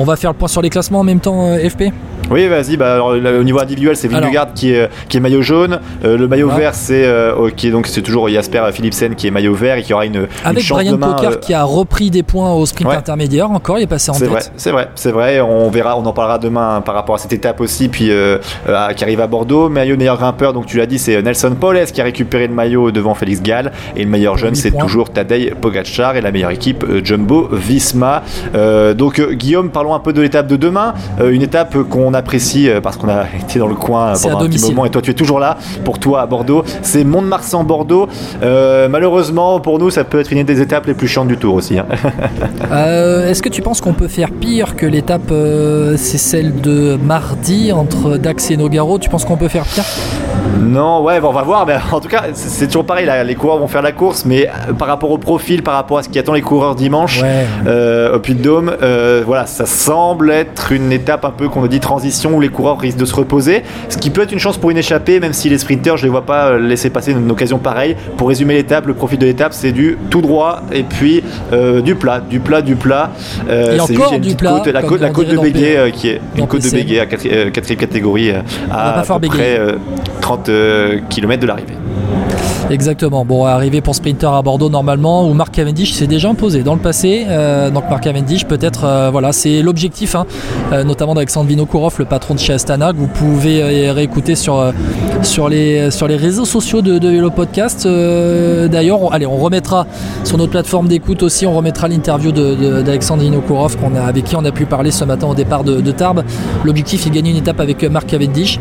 On va faire le point sur les classements en même temps, FP oui, vas-y. Bah, au niveau individuel, c'est Vingegaard qui est, qui est maillot jaune. Euh, le maillot vert, c'est euh, donc c'est toujours Jasper Philipsen qui est maillot vert et qui aura une, avec chance Brian demain, Poker euh, qui a repris des points au sprint intermédiaire. Encore, il est passé en tête. vrai, c'est vrai, c'est vrai. On verra, on en parlera demain par rapport à cette étape aussi, puis qui arrive à Bordeaux. Maillot meilleur grimpeur, donc tu l'as dit, c'est Nelson Poles qui a récupéré le maillot devant Félix Gall et le meilleur jeune, c'est toujours Tadej Pogacar et la meilleure équipe Jumbo Visma. donc Guillaume, parlons un peu de l'étape de demain, une étape qu'on apprécie parce qu'on a été dans le coin pendant un petit moment et toi tu es toujours là pour toi à Bordeaux. C'est Mont-de-Marsan Bordeaux. Euh, malheureusement pour nous ça peut être une des étapes les plus chiantes du tour aussi. Hein. euh, Est-ce que tu penses qu'on peut faire pire que l'étape euh, c'est celle de mardi entre Dax et Nogaro? Tu penses qu'on peut faire pire? Non, ouais, bon, on va voir. Mais en tout cas, c'est toujours pareil. Là, les coureurs vont faire la course, mais euh, par rapport au profil, par rapport à ce qui attend les coureurs dimanche ouais. euh, au Puy de Dôme, euh, voilà, ça semble être une étape un peu qu'on a dit transition où les coureurs risquent de se reposer, ce qui peut être une chance pour une échappée, même si les sprinters, je les vois pas laisser passer une occasion pareille. Pour résumer l'étape, le profil de l'étape, c'est du tout droit et puis euh, du plat, du plat, du plat. Et encore du plat. Côte, la côte, la côte de Béguet, qui est une côte de Béguet à quatrième, quatrième catégorie, à, à peu près 30 km de l'arrivée. Exactement. Bon, arrivé pour sprinter à Bordeaux normalement, où Marc Cavendish s'est déjà imposé dans le passé. Euh, donc Marc Cavendish, peut-être, euh, voilà, c'est l'objectif, hein, euh, notamment d'Alexandre Vinokourov, le patron de chez Astana, que vous pouvez réécouter sur, sur, les, sur les réseaux sociaux de, de Vélo Podcast. D'ailleurs, allez, on remettra sur notre plateforme d'écoute aussi, on remettra l'interview d'Alexandre Vinokourov, qu'on a, avec qui on a pu parler ce matin au départ de, de Tarbes. L'objectif est de gagner une étape avec Marc Cavendish.